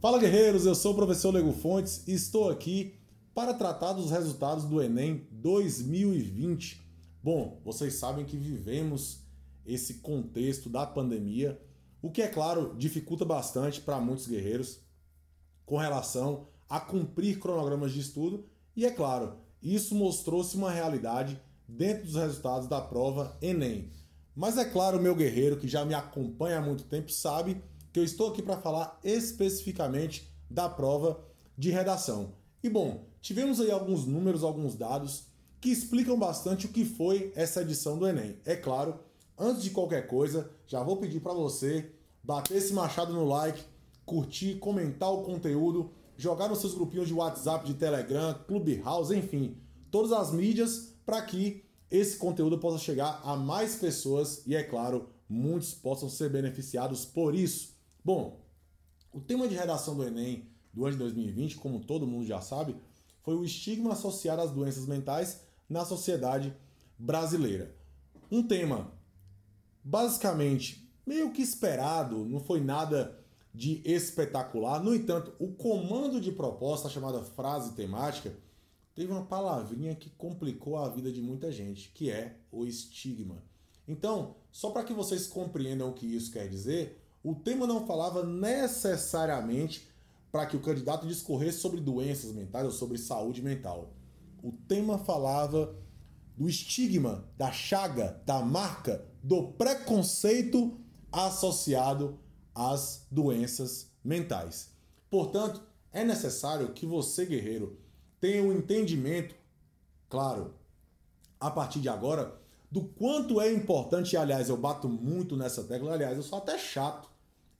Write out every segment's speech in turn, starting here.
Fala guerreiros, eu sou o professor Lego Fontes e estou aqui para tratar dos resultados do Enem 2020. Bom, vocês sabem que vivemos esse contexto da pandemia, o que é claro dificulta bastante para muitos guerreiros com relação a cumprir cronogramas de estudo e é claro, isso mostrou-se uma realidade dentro dos resultados da prova Enem. Mas é claro, meu guerreiro que já me acompanha há muito tempo sabe que eu estou aqui para falar especificamente da prova de redação. E bom, tivemos aí alguns números, alguns dados que explicam bastante o que foi essa edição do Enem. É claro, antes de qualquer coisa, já vou pedir para você bater esse machado no like, curtir, comentar o conteúdo, jogar nos seus grupinhos de WhatsApp, de Telegram, Clubhouse, enfim, todas as mídias para que esse conteúdo possa chegar a mais pessoas e, é claro, muitos possam ser beneficiados por isso. Bom, o tema de redação do Enem do ano de 2020, como todo mundo já sabe, foi o estigma associado às doenças mentais na sociedade brasileira. Um tema basicamente meio que esperado, não foi nada de espetacular. No entanto, o comando de proposta, chamada frase temática, teve uma palavrinha que complicou a vida de muita gente, que é o estigma. Então, só para que vocês compreendam o que isso quer dizer, o tema não falava necessariamente para que o candidato discorresse sobre doenças mentais ou sobre saúde mental. O tema falava do estigma, da chaga, da marca, do preconceito associado às doenças mentais. Portanto, é necessário que você, guerreiro, tenha um entendimento, claro, a partir de agora, do quanto é importante, aliás, eu bato muito nessa tecla, aliás, eu sou até chato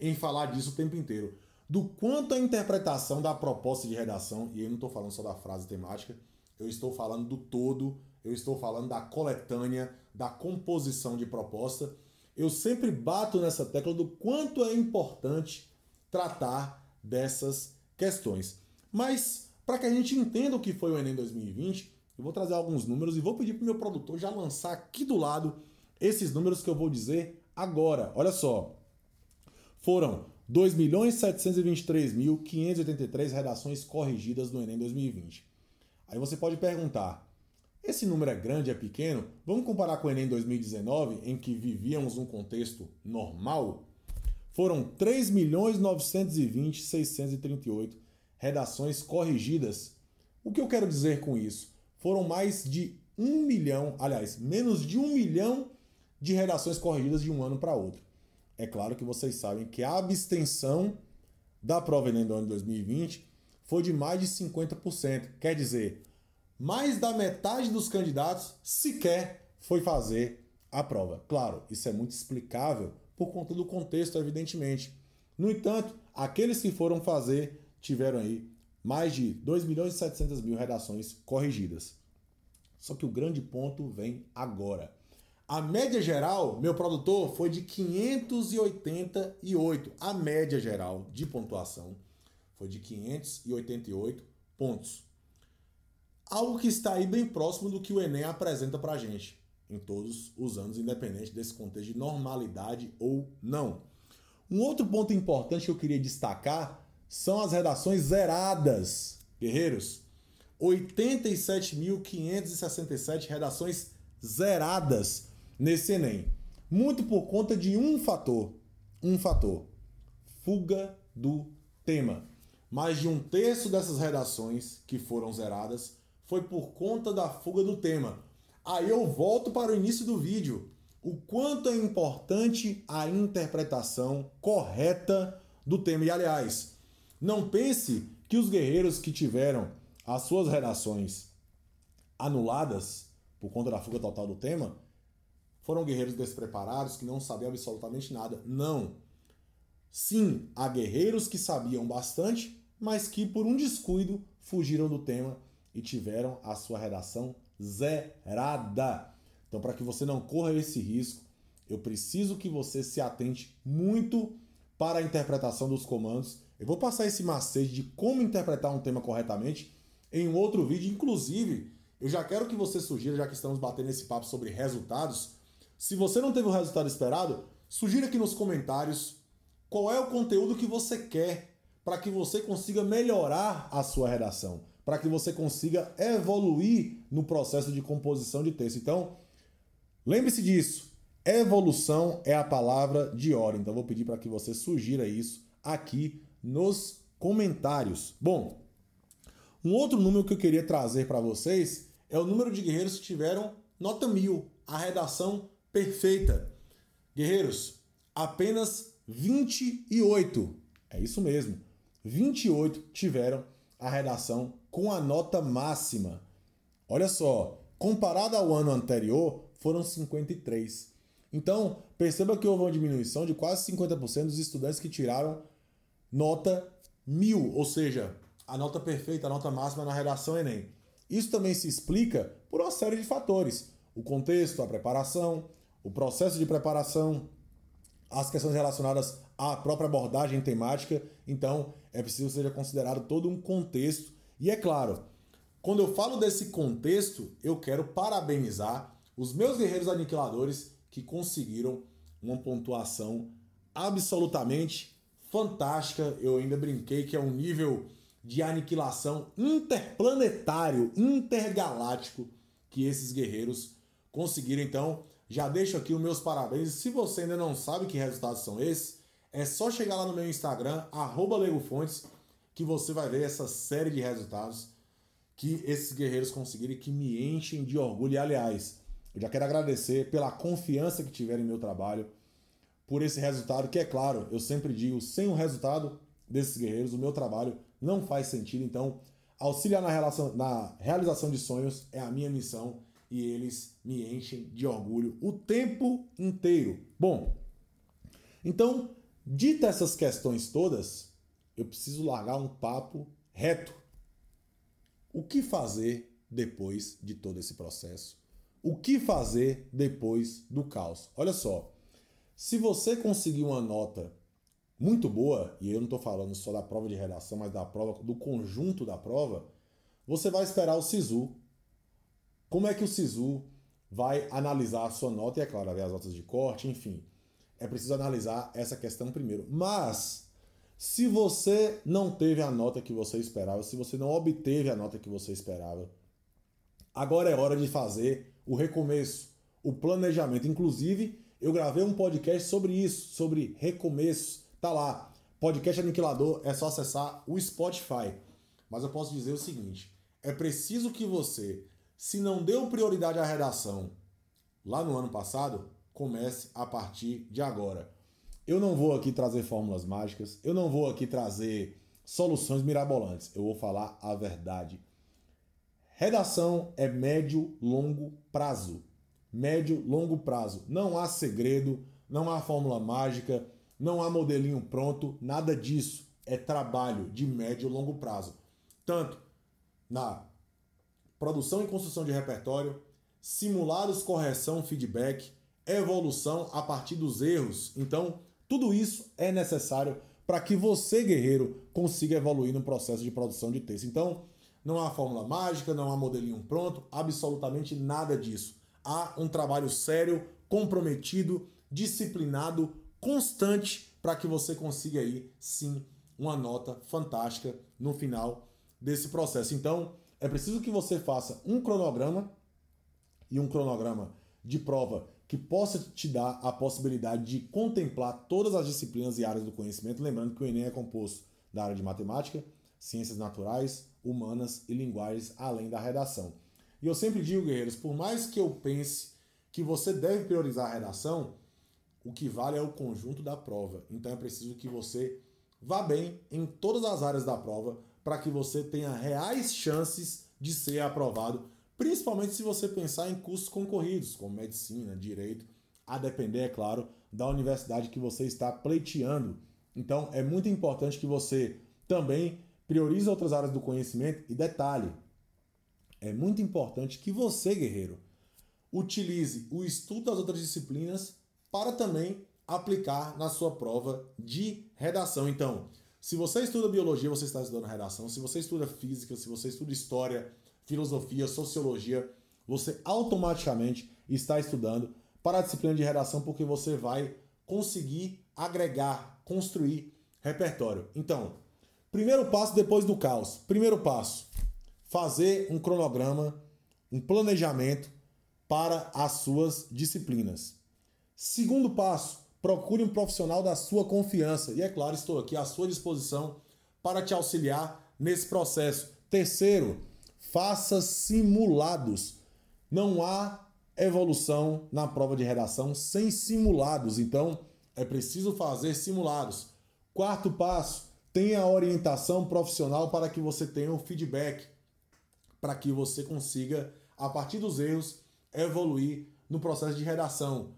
em falar disso o tempo inteiro, do quanto a interpretação da proposta de redação, e eu não estou falando só da frase temática, eu estou falando do todo, eu estou falando da coletânea, da composição de proposta. Eu sempre bato nessa tecla do quanto é importante tratar dessas questões. Mas para que a gente entenda o que foi o Enem 2020, eu vou trazer alguns números e vou pedir para o meu produtor já lançar aqui do lado esses números que eu vou dizer agora. Olha só. Foram 2.723.583 redações corrigidas no Enem 2020. Aí você pode perguntar: esse número é grande, é pequeno? Vamos comparar com o Enem 2019, em que vivíamos um contexto normal? Foram 3.920.638 redações corrigidas. O que eu quero dizer com isso? Foram mais de um milhão, aliás, menos de um milhão de redações corrigidas de um ano para outro. É claro que vocês sabem que a abstenção da prova Enem do ano de 2020 foi de mais de 50%. Quer dizer, mais da metade dos candidatos sequer foi fazer a prova. Claro, isso é muito explicável por conta do contexto, evidentemente. No entanto, aqueles que foram fazer tiveram aí mais de 2 milhões e 700 mil redações corrigidas. Só que o grande ponto vem agora. A média geral, meu produtor, foi de 588. A média geral de pontuação foi de 588 pontos. Algo que está aí bem próximo do que o Enem apresenta para a gente em todos os anos, independente desse contexto de normalidade ou não. Um outro ponto importante que eu queria destacar são as redações zeradas. Guerreiros, 87.567 redações zeradas nesse Enem. Muito por conta de um fator. Um fator. Fuga do tema. Mais de um terço dessas redações que foram zeradas foi por conta da fuga do tema. Aí eu volto para o início do vídeo. O quanto é importante a interpretação correta do tema. E aliás, não pense que os guerreiros que tiveram as suas redações anuladas por conta da fuga total do tema foram guerreiros despreparados que não sabiam absolutamente nada. Não. Sim, há guerreiros que sabiam bastante, mas que por um descuido fugiram do tema e tiveram a sua redação zerada. Então, para que você não corra esse risco, eu preciso que você se atente muito para a interpretação dos comandos eu vou passar esse macete de como interpretar um tema corretamente em um outro vídeo. Inclusive, eu já quero que você sugira, já que estamos batendo esse papo sobre resultados. Se você não teve o resultado esperado, sugira aqui nos comentários qual é o conteúdo que você quer para que você consiga melhorar a sua redação, para que você consiga evoluir no processo de composição de texto. Então, lembre-se disso. Evolução é a palavra de ordem. Então, vou pedir para que você sugira isso aqui nos comentários. Bom, um outro número que eu queria trazer para vocês é o número de guerreiros que tiveram nota mil, a redação perfeita. Guerreiros, apenas 28, é isso mesmo, 28 tiveram a redação com a nota máxima. Olha só, comparado ao ano anterior, foram 53. Então, perceba que houve uma diminuição de quase 50% dos estudantes que tiraram nota mil, ou seja, a nota perfeita, a nota máxima na redação Enem. Isso também se explica por uma série de fatores: o contexto, a preparação, o processo de preparação, as questões relacionadas à própria abordagem temática. Então, é preciso que seja considerado todo um contexto. E é claro, quando eu falo desse contexto, eu quero parabenizar os meus guerreiros aniquiladores que conseguiram uma pontuação absolutamente fantástica. Eu ainda brinquei que é um nível de aniquilação interplanetário, intergaláctico que esses guerreiros conseguiram. Então, já deixo aqui os meus parabéns. Se você ainda não sabe que resultados são esses, é só chegar lá no meu Instagram, LegoFontes, que você vai ver essa série de resultados que esses guerreiros conseguiram e que me enchem de orgulho. E, aliás, eu já quero agradecer pela confiança que tiveram em meu trabalho, por esse resultado, que é claro, eu sempre digo, sem o resultado desses guerreiros, o meu trabalho não faz sentido. Então, auxiliar na, relação, na realização de sonhos é a minha missão e eles me enchem de orgulho o tempo inteiro. Bom, então, dita essas questões todas, eu preciso largar um papo reto. O que fazer depois de todo esse processo? O que fazer depois do caos? Olha só, se você conseguir uma nota muito boa, e eu não estou falando só da prova de redação, mas da prova, do conjunto da prova, você vai esperar o SISU. Como é que o SISU vai analisar a sua nota? E é claro, ver as notas de corte, enfim. É preciso analisar essa questão primeiro. Mas, se você não teve a nota que você esperava, se você não obteve a nota que você esperava, agora é hora de fazer o recomeço, o planejamento. Inclusive, eu gravei um podcast sobre isso, sobre recomeços Tá lá. Podcast Aniquilador, é só acessar o Spotify. Mas eu posso dizer o seguinte: é preciso que você, se não deu prioridade à redação lá no ano passado, comece a partir de agora. Eu não vou aqui trazer fórmulas mágicas, eu não vou aqui trazer soluções mirabolantes, eu vou falar a verdade. Redação é médio, longo prazo. Médio, longo prazo. Não há segredo, não há fórmula mágica não há modelinho pronto, nada disso. É trabalho de médio longo prazo. Tanto na produção e construção de repertório, simulados, correção, feedback, evolução a partir dos erros. Então, tudo isso é necessário para que você, guerreiro, consiga evoluir no processo de produção de texto. Então, não há fórmula mágica, não há modelinho pronto, absolutamente nada disso. Há um trabalho sério, comprometido, disciplinado, constante para que você consiga aí sim uma nota fantástica no final desse processo. Então, é preciso que você faça um cronograma e um cronograma de prova que possa te dar a possibilidade de contemplar todas as disciplinas e áreas do conhecimento, lembrando que o ENEM é composto da área de matemática, ciências naturais, humanas e linguagens, além da redação. E eu sempre digo, guerreiros, por mais que eu pense que você deve priorizar a redação, o que vale é o conjunto da prova. Então é preciso que você vá bem em todas as áreas da prova para que você tenha reais chances de ser aprovado, principalmente se você pensar em cursos concorridos, como medicina, direito, a depender, é claro, da universidade que você está pleiteando. Então é muito importante que você também priorize outras áreas do conhecimento e detalhe, é muito importante que você, guerreiro, utilize o estudo das outras disciplinas para também aplicar na sua prova de redação. Então, se você estuda biologia, você está estudando redação. Se você estuda física, se você estuda história, filosofia, sociologia, você automaticamente está estudando para a disciplina de redação porque você vai conseguir agregar, construir repertório. Então, Primeiro passo depois do caos. Primeiro passo: fazer um cronograma, um planejamento para as suas disciplinas. Segundo passo: procure um profissional da sua confiança. E é claro, estou aqui à sua disposição para te auxiliar nesse processo. Terceiro, faça simulados. Não há evolução na prova de redação sem simulados, então é preciso fazer simulados. Quarto passo, tenha orientação profissional para que você tenha um feedback, para que você consiga, a partir dos erros, evoluir no processo de redação.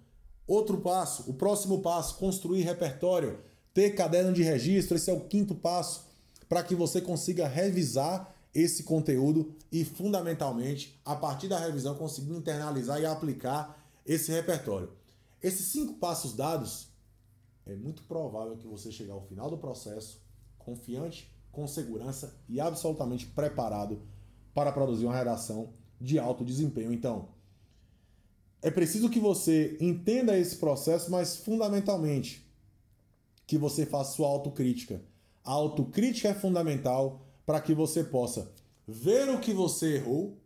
Outro passo, o próximo passo, construir repertório, ter caderno de registro, esse é o quinto passo, para que você consiga revisar esse conteúdo e, fundamentalmente, a partir da revisão, conseguir internalizar e aplicar esse repertório. Esses cinco passos dados, é muito provável que você chegue ao final do processo confiante, com segurança e absolutamente preparado para produzir uma redação de alto desempenho. Então, é preciso que você entenda esse processo, mas fundamentalmente que você faça sua autocrítica. A autocrítica é fundamental para que você possa ver o que você errou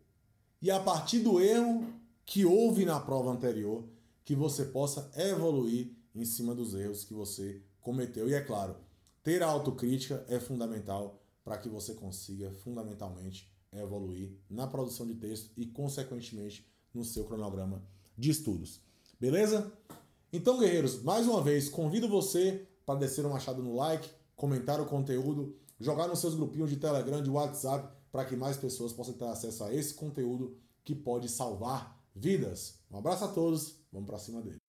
e a partir do erro que houve na prova anterior, que você possa evoluir em cima dos erros que você cometeu. E é claro, ter a autocrítica é fundamental para que você consiga fundamentalmente evoluir na produção de texto e consequentemente no seu cronograma de estudos. Beleza? Então, guerreiros, mais uma vez convido você para descer uma machado no like, comentar o conteúdo, jogar nos seus grupinhos de Telegram, de WhatsApp, para que mais pessoas possam ter acesso a esse conteúdo que pode salvar vidas. Um abraço a todos, vamos para cima dele.